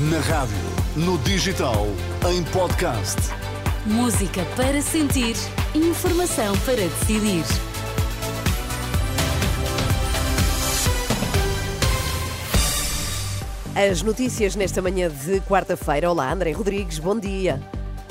Na rádio, no digital, em podcast. Música para sentir, informação para decidir. As notícias nesta manhã de quarta-feira. Olá, André Rodrigues, bom dia.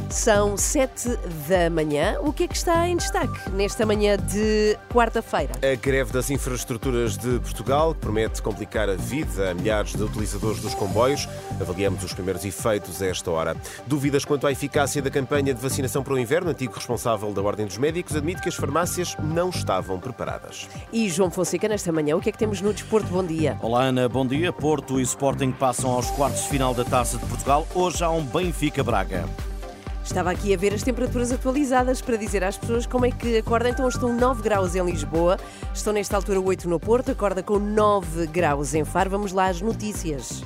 São sete da manhã. O que é que está em destaque nesta manhã de quarta-feira? A greve das infraestruturas de Portugal que promete complicar a vida a milhares de utilizadores dos comboios. Avaliamos os primeiros efeitos a esta hora. Dúvidas quanto à eficácia da campanha de vacinação para o inverno? Antigo responsável da Ordem dos Médicos admite que as farmácias não estavam preparadas. E João Fonseca, nesta manhã, o que é que temos no desporto? Bom dia. Olá, Ana, bom dia. Porto e Sporting passam aos quartos de final da Taça de Portugal. Hoje há um Benfica-Braga. Estava aqui a ver as temperaturas atualizadas para dizer às pessoas como é que acorda. Então estão 9 graus em Lisboa, estão nesta altura 8 no Porto, acorda com 9 graus em Faro. Vamos lá às notícias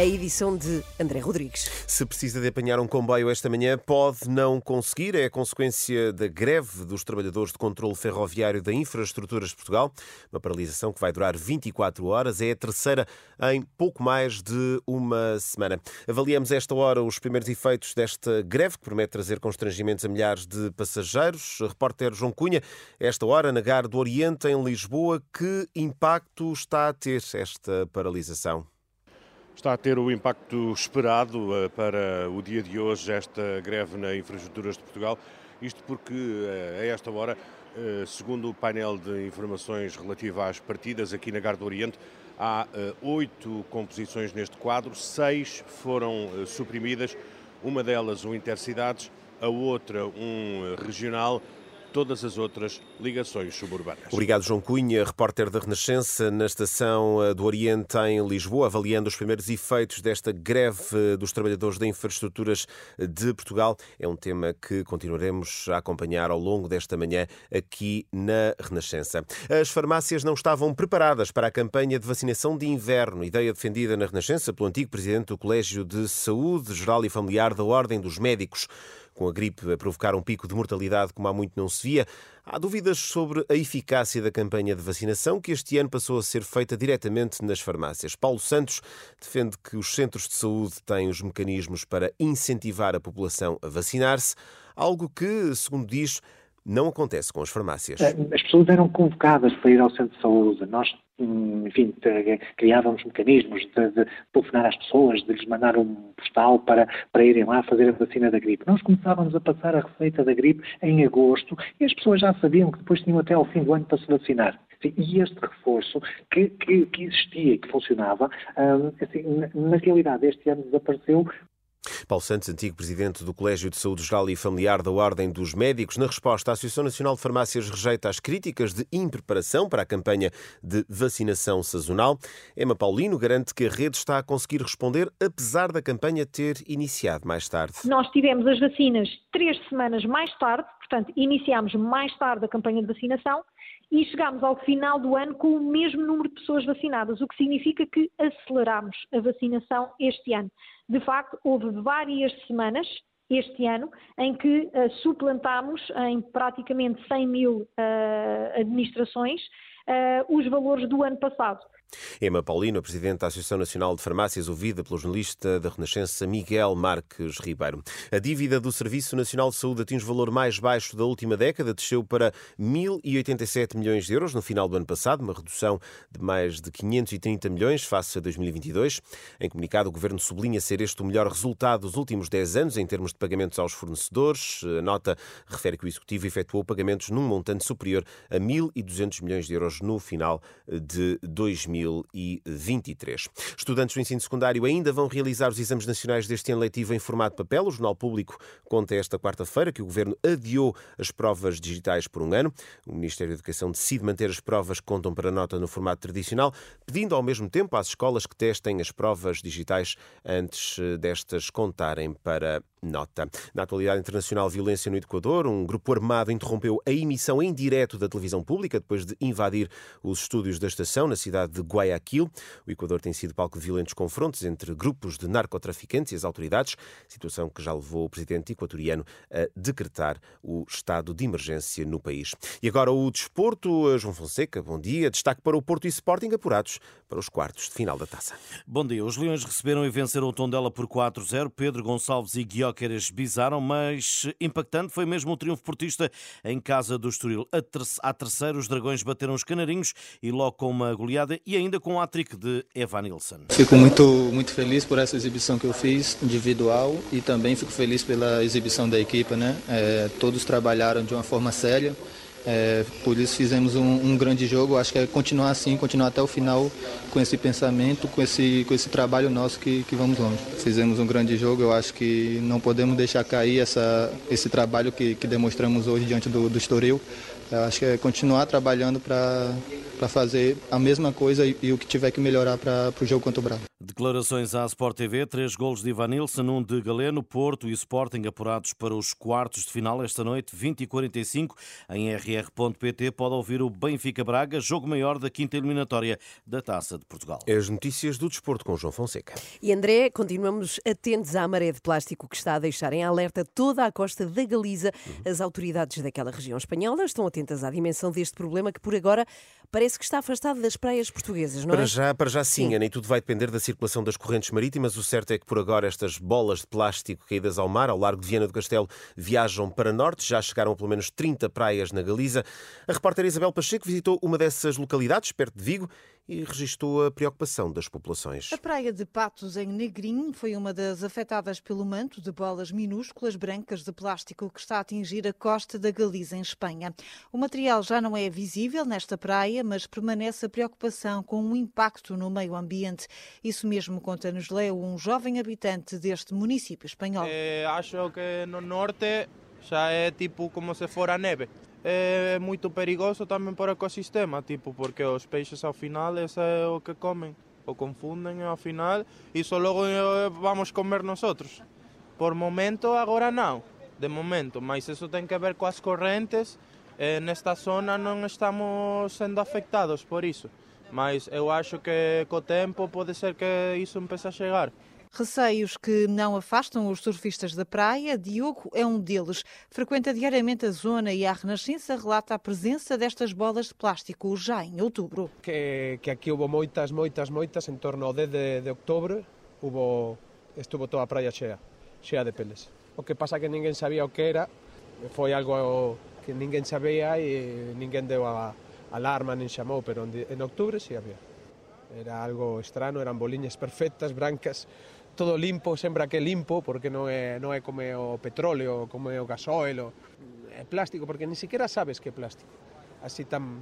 a edição de André Rodrigues. Se precisa de apanhar um comboio esta manhã, pode não conseguir. É a consequência da greve dos trabalhadores de controle ferroviário da Infraestruturas de Portugal. Uma paralisação que vai durar 24 horas. É a terceira em pouco mais de uma semana. Avaliamos esta hora os primeiros efeitos desta greve, que promete trazer constrangimentos a milhares de passageiros. Repórter João Cunha, esta hora na Gar do Oriente, em Lisboa, que impacto está a ter esta paralisação? Está a ter o impacto esperado eh, para o dia de hoje, esta greve na Infraestruturas de Portugal. Isto porque, eh, a esta hora, eh, segundo o painel de informações relativo às partidas aqui na Gar do Oriente, há oito composições neste quadro, seis foram suprimidas, uma delas um Intercidades, a outra um regional, todas as outras ligações suburbanas. Obrigado, João Cunha, repórter da Renascença na Estação eh, do Oriente em Lisboa, avaliando os primeiros efeitos desta greve eh, dos trabalhadores de infraestruturas de Portugal. É um tema que continuaremos a acompanhar ao longo desta manhã aqui na Renascença. As farmácias não estavam preparadas para a campanha de vacinação de inverno, ideia defendida na Renascença pelo antigo presidente do Colégio de Saúde Geral e Familiar da Ordem dos Médicos com a gripe a provocar um pico de mortalidade como há muito não se via, há dúvidas sobre a eficácia da campanha de vacinação que este ano passou a ser feita diretamente nas farmácias. Paulo Santos defende que os centros de saúde têm os mecanismos para incentivar a população a vacinar-se, algo que, segundo diz, não acontece com as farmácias. Eh, as pessoas eram convocadas para ir ao centro de saúde. Nós, hum, enfim, criávamos mecanismos de, de telefonar às pessoas, de lhes mandar um postal para, para irem lá fazer a vacina da gripe. Nós começávamos a passar a receita da gripe em agosto e as pessoas já sabiam que depois tinham até ao fim do ano para se vacinar. E este reforço que, que, que existia e que funcionava, hum, assim, na realidade este ano desapareceu Paulo Santos, antigo presidente do Colégio de Saúde Geral e Familiar da Ordem dos Médicos, na resposta, a Associação Nacional de Farmácias rejeita as críticas de impreparação para a campanha de vacinação sazonal. Emma Paulino garante que a rede está a conseguir responder, apesar da campanha ter iniciado mais tarde. Nós tivemos as vacinas três semanas mais tarde, portanto, iniciámos mais tarde a campanha de vacinação e chegámos ao final do ano com o mesmo número de pessoas vacinadas, o que significa que aceleramos a vacinação este ano. De facto, houve várias semanas este ano em que uh, suplantámos em praticamente 100 mil uh, administrações uh, os valores do ano passado. Emma Paulino, Presidente da Associação Nacional de Farmácias, ouvida pelo jornalista da Renascença Miguel Marques Ribeiro. A dívida do Serviço Nacional de Saúde atinge o valor mais baixo da última década, desceu para 1.087 milhões de euros no final do ano passado, uma redução de mais de 530 milhões face a 2022. Em comunicado, o Governo sublinha ser este o melhor resultado dos últimos 10 anos em termos de pagamentos aos fornecedores. A nota refere que o Executivo efetuou pagamentos num montante superior a 1.200 milhões de euros no final de 2022. 2023. Estudantes do ensino secundário ainda vão realizar os exames nacionais deste ano letivo em formato papel. O Jornal Público conta esta quarta-feira que o Governo adiou as provas digitais por um ano. O Ministério da Educação decide manter as provas que contam para nota no formato tradicional, pedindo ao mesmo tempo às escolas que testem as provas digitais antes eh, destas contarem para nota. Na atualidade internacional, violência no Equador, um grupo armado interrompeu a emissão em direto da televisão pública depois de invadir os estúdios da estação na cidade de Guayaquil. O Equador tem sido palco de violentos confrontos entre grupos de narcotraficantes e as autoridades, situação que já levou o presidente equatoriano a decretar o estado de emergência no país. E agora o desporto. João Fonseca, bom dia. Destaque para o Porto e Sporting apurados para os quartos de final da taça. Bom dia. Os Leões receberam e venceram o Tondela por 4-0. Pedro Gonçalves e Guióqueres bizaram, mas impactante foi mesmo o triunfo portista em casa do Estoril. A terceira, os Dragões bateram os Canarinhos e logo com uma goleada e ainda com um hat-trick de Evan Nilsson. Fico muito, muito feliz por essa exibição que eu fiz individual e também fico feliz pela exibição da equipe. Né? É, todos trabalharam de uma forma séria. É, por isso fizemos um, um, grande jogo. Acho que é continuar assim, continuar até o final com esse pensamento, com esse, com esse trabalho nosso que, que vamos longe. Fizemos um grande jogo. Eu acho que não podemos deixar cair essa, esse trabalho que, que demonstramos hoje diante do, do Estoril. Eu acho que é continuar trabalhando para fazer a mesma coisa e, e, o que tiver que melhorar para o jogo contra o Bravo. Declarações à Sport TV, três golos de Ivan Nilsson, um de Galeno, Porto e Sporting apurados para os quartos de final esta noite, 20 e 45 em rr.pt. Pode ouvir o Benfica Braga, jogo maior da quinta eliminatória da Taça de Portugal. As notícias do desporto com João Fonseca. E André, continuamos atentos à maré de plástico que está a deixar em alerta toda a costa da Galiza. As autoridades daquela região espanhola estão atentas à dimensão deste problema que por agora parece que está afastado das praias portuguesas, não para é? Já, para já sim, Sim. Ana, e tudo vai depender da circulação das correntes marítimas. O certo é que por agora estas bolas de plástico caídas ao mar, ao largo de Viana do Castelo, viajam para norte. Já chegaram a pelo menos 30 praias na Galiza. A repórter Isabel Pacheco visitou uma dessas localidades, perto de Vigo, e registou a preocupação das populações. A praia de Patos, em Negrim, foi uma das afetadas pelo manto de bolas minúsculas brancas de plástico que está a atingir a costa da Galiza, em Espanha. O material já não é visível nesta praia, mas permanece a preocupação com o impacto no meio ambiente. Isso mesmo conta-nos Leo, um jovem habitante deste município espanhol. É, acho que no norte já é tipo como se fora neve é moito perigoso tamén para o ecosistema, tipo, porque os peixes ao final ese é o que comen, o confunden ao final e só logo eh, vamos comer nosotros. Por momento agora non, de momento, mas eso ten que ver coas correntes, en nesta zona non estamos sendo afectados por iso, mas eu acho que co tempo pode ser que iso empece a chegar. Receios que não afastam os surfistas da praia. Diogo é um deles. Frequenta diariamente a zona e a Renascença relata a presença destas bolas de plástico já em outubro. Que, que aqui houve moitas, moitas, moitas, en torno ao 10 de, de outubro, hubo, estuvo toda a praia chea, chea de peles. O que pasa que ninguén sabía o que era, foi algo que ninguén sabía e ninguén deu a alarma nin chamou, en, en outubro sí había. Era algo estrano, eran boliñas perfectas, brancas, todo limpo, sembra que limpo, porque non é, non é como o petróleo, como é o gasoil, o, é plástico, porque ni siquiera sabes que é plástico, así tan,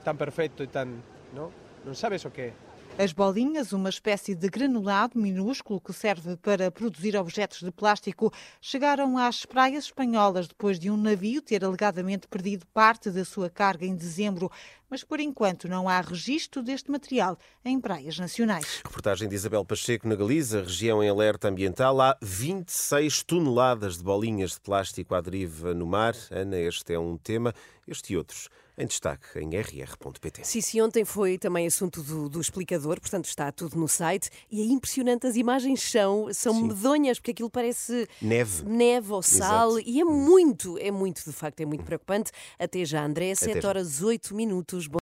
tan perfecto e tan, non? Non sabes o que é. As bolinhas, uma espécie de granulado minúsculo que serve para produzir objetos de plástico, chegaram às praias espanholas depois de um navio ter alegadamente perdido parte da sua carga em dezembro. Mas por enquanto não há registro deste material em praias nacionais. Reportagem de Isabel Pacheco na Galiza, região em alerta ambiental. Há 26 toneladas de bolinhas de plástico à deriva no mar. Ana, este é um tema. Este e outros em destaque em rr.pt. Sim, sim, ontem foi também assunto do, do, explicador, portanto está tudo no site e é impressionante, as imagens são, são medonhas, porque aquilo parece neve, neve ou sal Exato. e é muito, é muito, de facto, é muito preocupante. Até já, André, 7 horas 8 minutos.